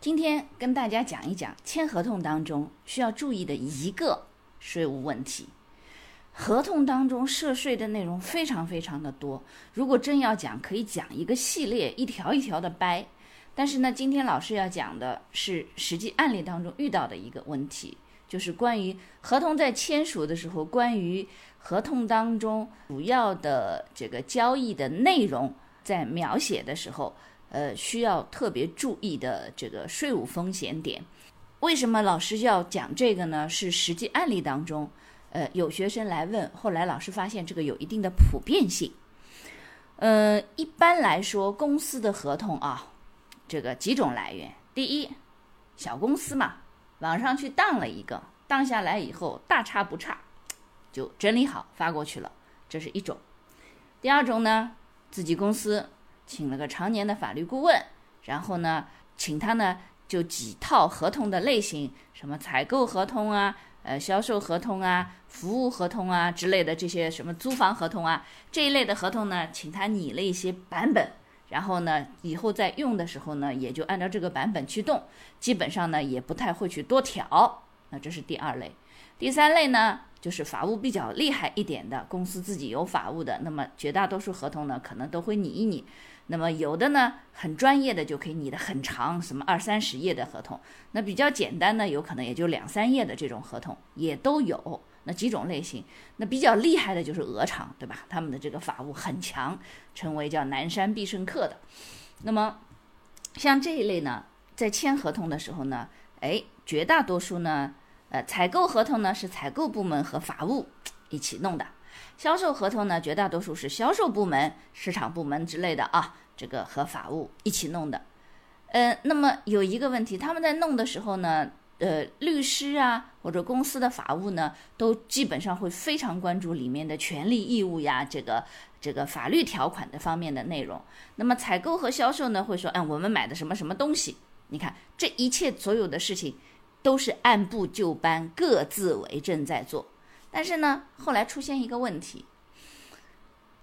今天跟大家讲一讲签合同当中需要注意的一个。税务问题，合同当中涉税的内容非常非常的多。如果真要讲，可以讲一个系列，一条一条的掰。但是呢，今天老师要讲的是实际案例当中遇到的一个问题，就是关于合同在签署的时候，关于合同当中主要的这个交易的内容，在描写的时候，呃，需要特别注意的这个税务风险点。为什么老师要讲这个呢？是实际案例当中，呃，有学生来问，后来老师发现这个有一定的普遍性。呃，一般来说，公司的合同啊，这个几种来源。第一，小公司嘛，网上去当了一个，当下来以后大差不差，就整理好发过去了，这是一种。第二种呢，自己公司请了个常年的法律顾问，然后呢，请他呢。就几套合同的类型，什么采购合同啊，呃，销售合同啊，服务合同啊之类的这些什么租房合同啊这一类的合同呢，请他拟了一些版本，然后呢，以后在用的时候呢，也就按照这个版本去动，基本上呢也不太会去多调。那这是第二类，第三类呢，就是法务比较厉害一点的公司自己有法务的，那么绝大多数合同呢，可能都会拟一拟。那么有的呢，很专业的就可以拟的很长，什么二三十页的合同。那比较简单呢，有可能也就两三页的这种合同也都有。那几种类型，那比较厉害的就是鹅厂，对吧？他们的这个法务很强，称为叫南山必胜客的。那么像这一类呢，在签合同的时候呢，哎，绝大多数呢，呃，采购合同呢是采购部门和法务一起弄的。销售合同呢，绝大多数是销售部门、市场部门之类的啊，这个和法务一起弄的。呃，那么有一个问题，他们在弄的时候呢，呃，律师啊或者公司的法务呢，都基本上会非常关注里面的权利义务呀，这个这个法律条款的方面的内容。那么采购和销售呢，会说，嗯，我们买的什么什么东西？你看，这一切所有的事情都是按部就班、各自为政在做。但是呢，后来出现一个问题，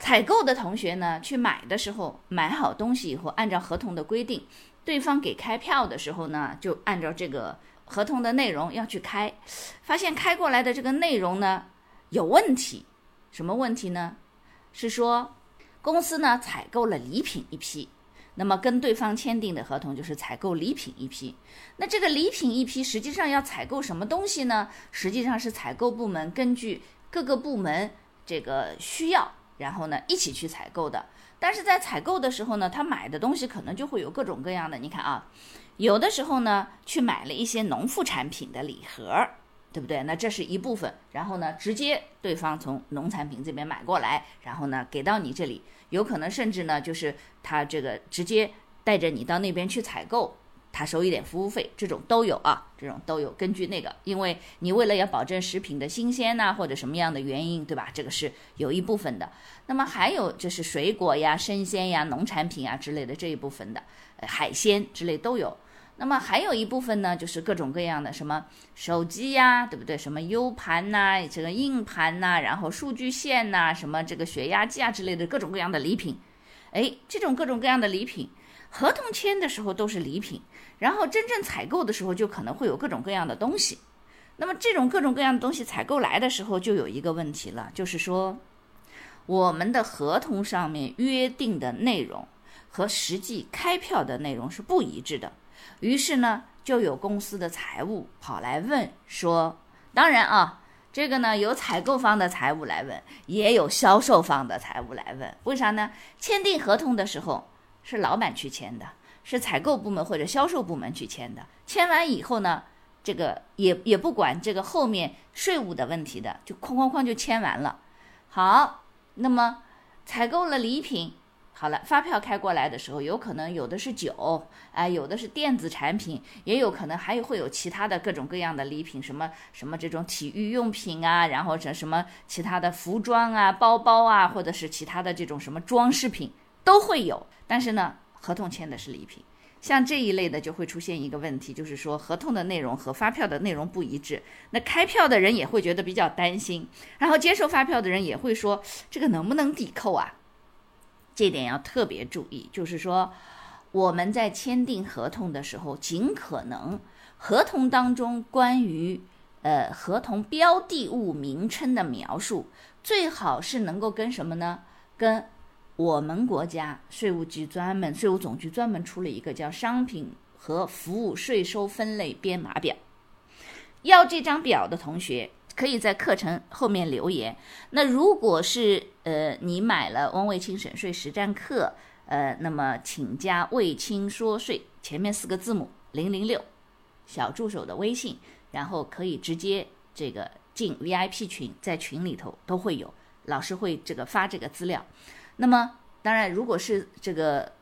采购的同学呢去买的时候，买好东西以后，按照合同的规定，对方给开票的时候呢，就按照这个合同的内容要去开，发现开过来的这个内容呢有问题，什么问题呢？是说公司呢采购了礼品一批。那么跟对方签订的合同就是采购礼品一批，那这个礼品一批实际上要采购什么东西呢？实际上是采购部门根据各个部门这个需要，然后呢一起去采购的。但是在采购的时候呢，他买的东西可能就会有各种各样的。你看啊，有的时候呢去买了一些农副产品的礼盒。对不对？那这是一部分，然后呢，直接对方从农产品这边买过来，然后呢给到你这里，有可能甚至呢就是他这个直接带着你到那边去采购，他收一点服务费，这种都有啊，这种都有。根据那个，因为你为了要保证食品的新鲜呐，或者什么样的原因，对吧？这个是有一部分的。那么还有就是水果呀、生鲜呀、农产品啊之类的这一部分的，海鲜之类都有。那么还有一部分呢，就是各种各样的什么手机呀，对不对？什么 U 盘呐，这个硬盘呐，然后数据线呐，什么这个血压计啊之类的各种各样的礼品。哎，这种各种各样的礼品，合同签的时候都是礼品，然后真正采购的时候就可能会有各种各样的东西。那么这种各种各样的东西采购来的时候，就有一个问题了，就是说我们的合同上面约定的内容和实际开票的内容是不一致的。于是呢，就有公司的财务跑来问说：“当然啊，这个呢有采购方的财务来问，也有销售方的财务来问。为啥呢？签订合同的时候是老板去签的，是采购部门或者销售部门去签的。签完以后呢，这个也也不管这个后面税务的问题的，就哐哐哐就签完了。好，那么采购了礼品，好了，发票开过来的时候，有可能有的是酒，哎，有的是电子产品，也有可能还有会有其他的各种各样的礼品，什么什么这种体育用品啊，然后这什么其他的服装啊、包包啊，或者是其他的这种什么装饰品都会有。但是呢，合同签的是礼品，像这一类的就会出现一个问题，就是说合同的内容和发票的内容不一致，那开票的人也会觉得比较担心，然后接受发票的人也会说这个能不能抵扣啊？这点要特别注意，就是说我们在签订合同的时候，尽可能合同当中关于呃合同标的物名称的描述，最好是能够跟什么呢？跟我们国家税务局专门税务总局专门出了一个叫商品和服务税收分类编码表，要这张表的同学。可以在课程后面留言。那如果是呃你买了汪卫清省税实战课，呃，那么请加卫清说税前面四个字母零零六小助手的微信，然后可以直接这个进 VIP 群，在群里头都会有老师会这个发这个资料。那么当然，如果是这个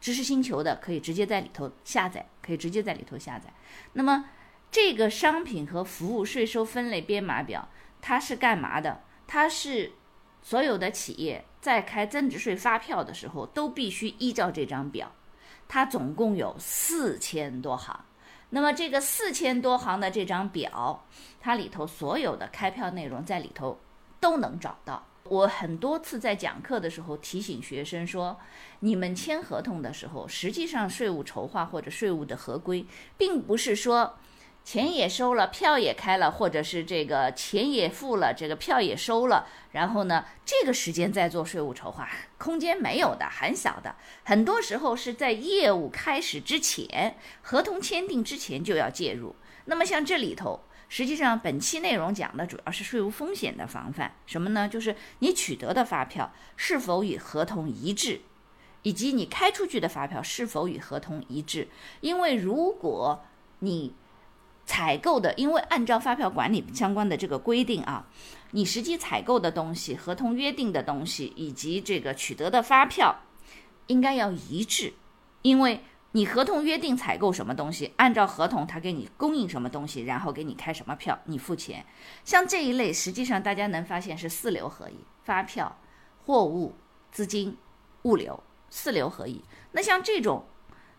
知识星球的，可以直接在里头下载，可以直接在里头下载。那么。这个商品和服务税收分类编码表，它是干嘛的？它是所有的企业在开增值税发票的时候都必须依照这张表。它总共有四千多行。那么这个四千多行的这张表，它里头所有的开票内容在里头都能找到。我很多次在讲课的时候提醒学生说，你们签合同的时候，实际上税务筹划或者税务的合规，并不是说。钱也收了，票也开了，或者是这个钱也付了，这个票也收了，然后呢，这个时间再做税务筹划，空间没有的，很小的。很多时候是在业务开始之前，合同签订之前就要介入。那么像这里头，实际上本期内容讲的主要是税务风险的防范，什么呢？就是你取得的发票是否与合同一致，以及你开出去的发票是否与合同一致。因为如果你采购的，因为按照发票管理相关的这个规定啊，你实际采购的东西、合同约定的东西以及这个取得的发票，应该要一致。因为你合同约定采购什么东西，按照合同他给你供应什么东西，然后给你开什么票，你付钱。像这一类，实际上大家能发现是四流合一：发票、货物、资金、物流，四流合一。那像这种。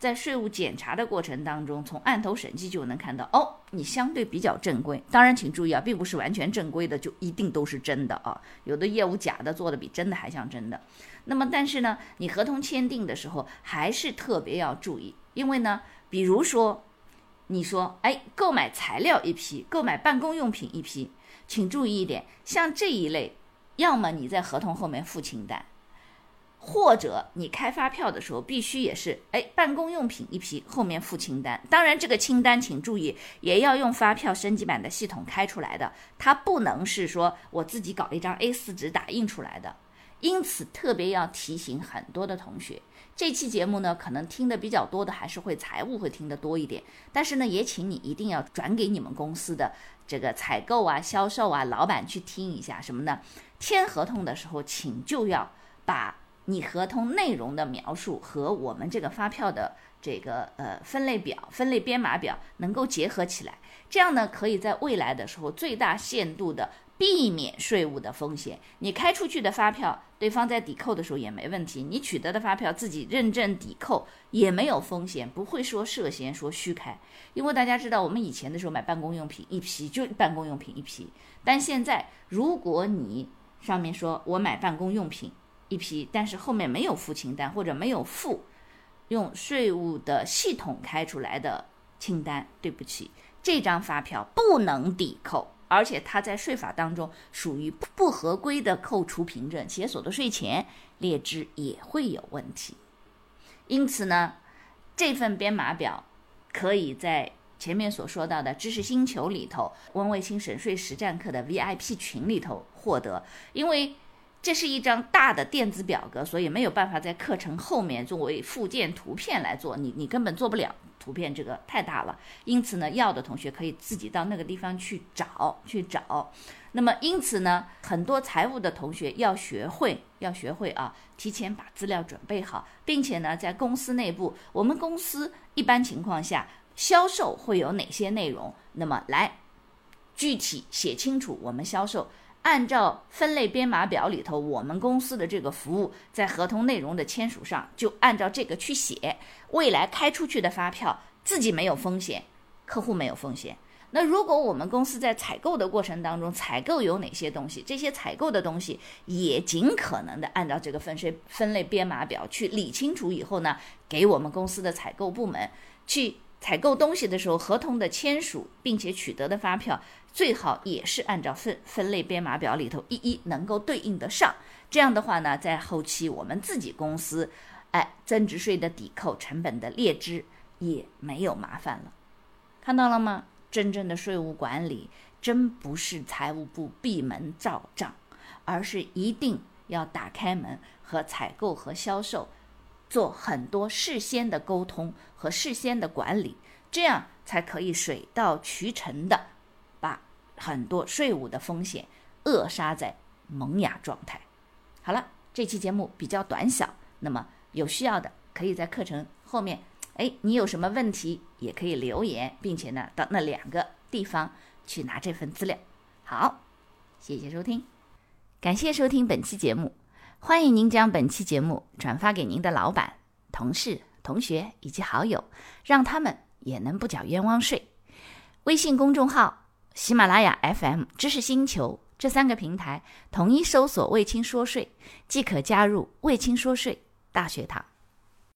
在税务检查的过程当中，从案头审计就能看到哦，你相对比较正规。当然，请注意啊，并不是完全正规的就一定都是真的啊，有的业务假的做的比真的还像真的。那么，但是呢，你合同签订的时候还是特别要注意，因为呢，比如说你说哎，购买材料一批，购买办公用品一批，请注意一点，像这一类，要么你在合同后面附清单。或者你开发票的时候，必须也是哎，办公用品一批，后面附清单。当然，这个清单请注意，也要用发票升级版的系统开出来的，它不能是说我自己搞一张 A4 纸打印出来的。因此，特别要提醒很多的同学，这期节目呢，可能听的比较多的还是会财务会听得多一点，但是呢，也请你一定要转给你们公司的这个采购啊、销售啊、老板去听一下什么呢？签合同的时候，请就要把。你合同内容的描述和我们这个发票的这个呃分类表、分类编码表能够结合起来，这样呢，可以在未来的时候最大限度的避免税务的风险。你开出去的发票，对方在抵扣的时候也没问题；你取得的发票自己认证抵扣也没有风险，不会说涉嫌说虚开。因为大家知道，我们以前的时候买办公用品一批就办公用品一批，但现在如果你上面说我买办公用品。一批，但是后面没有付清单或者没有付用税务的系统开出来的清单，对不起，这张发票不能抵扣，而且它在税法当中属于不合规的扣除凭证，企业所得税前列支也会有问题。因此呢，这份编码表可以在前面所说到的知识星球里头，温卫星省税实战课的 VIP 群里头获得，因为。这是一张大的电子表格，所以没有办法在课程后面作为附件图片来做，你你根本做不了图片，这个太大了。因此呢，要的同学可以自己到那个地方去找去找。那么因此呢，很多财务的同学要学会要学会啊，提前把资料准备好，并且呢，在公司内部，我们公司一般情况下销售会有哪些内容？那么来具体写清楚，我们销售。按照分类编码表里头，我们公司的这个服务在合同内容的签署上就按照这个去写。未来开出去的发票自己没有风险，客户没有风险。那如果我们公司在采购的过程当中，采购有哪些东西，这些采购的东西也尽可能的按照这个分税分类编码表去理清楚以后呢，给我们公司的采购部门去。采购东西的时候，合同的签署并且取得的发票，最好也是按照分分类编码表里头一一能够对应得上。这样的话呢，在后期我们自己公司，哎，增值税的抵扣、成本的列支也没有麻烦了。看到了吗？真正的税务管理真不是财务部闭门造账，而是一定要打开门和采购和销售。做很多事先的沟通和事先的管理，这样才可以水到渠成的把很多税务的风险扼杀在萌芽状态。好了，这期节目比较短小，那么有需要的可以在课程后面，哎，你有什么问题也可以留言，并且呢到那两个地方去拿这份资料。好，谢谢收听，感谢收听本期节目。欢迎您将本期节目转发给您的老板、同事、同学以及好友，让他们也能不缴冤枉税。微信公众号、喜马拉雅 FM、知识星球这三个平台统一搜索“卫青说税”，即可加入“卫青说税”大学堂。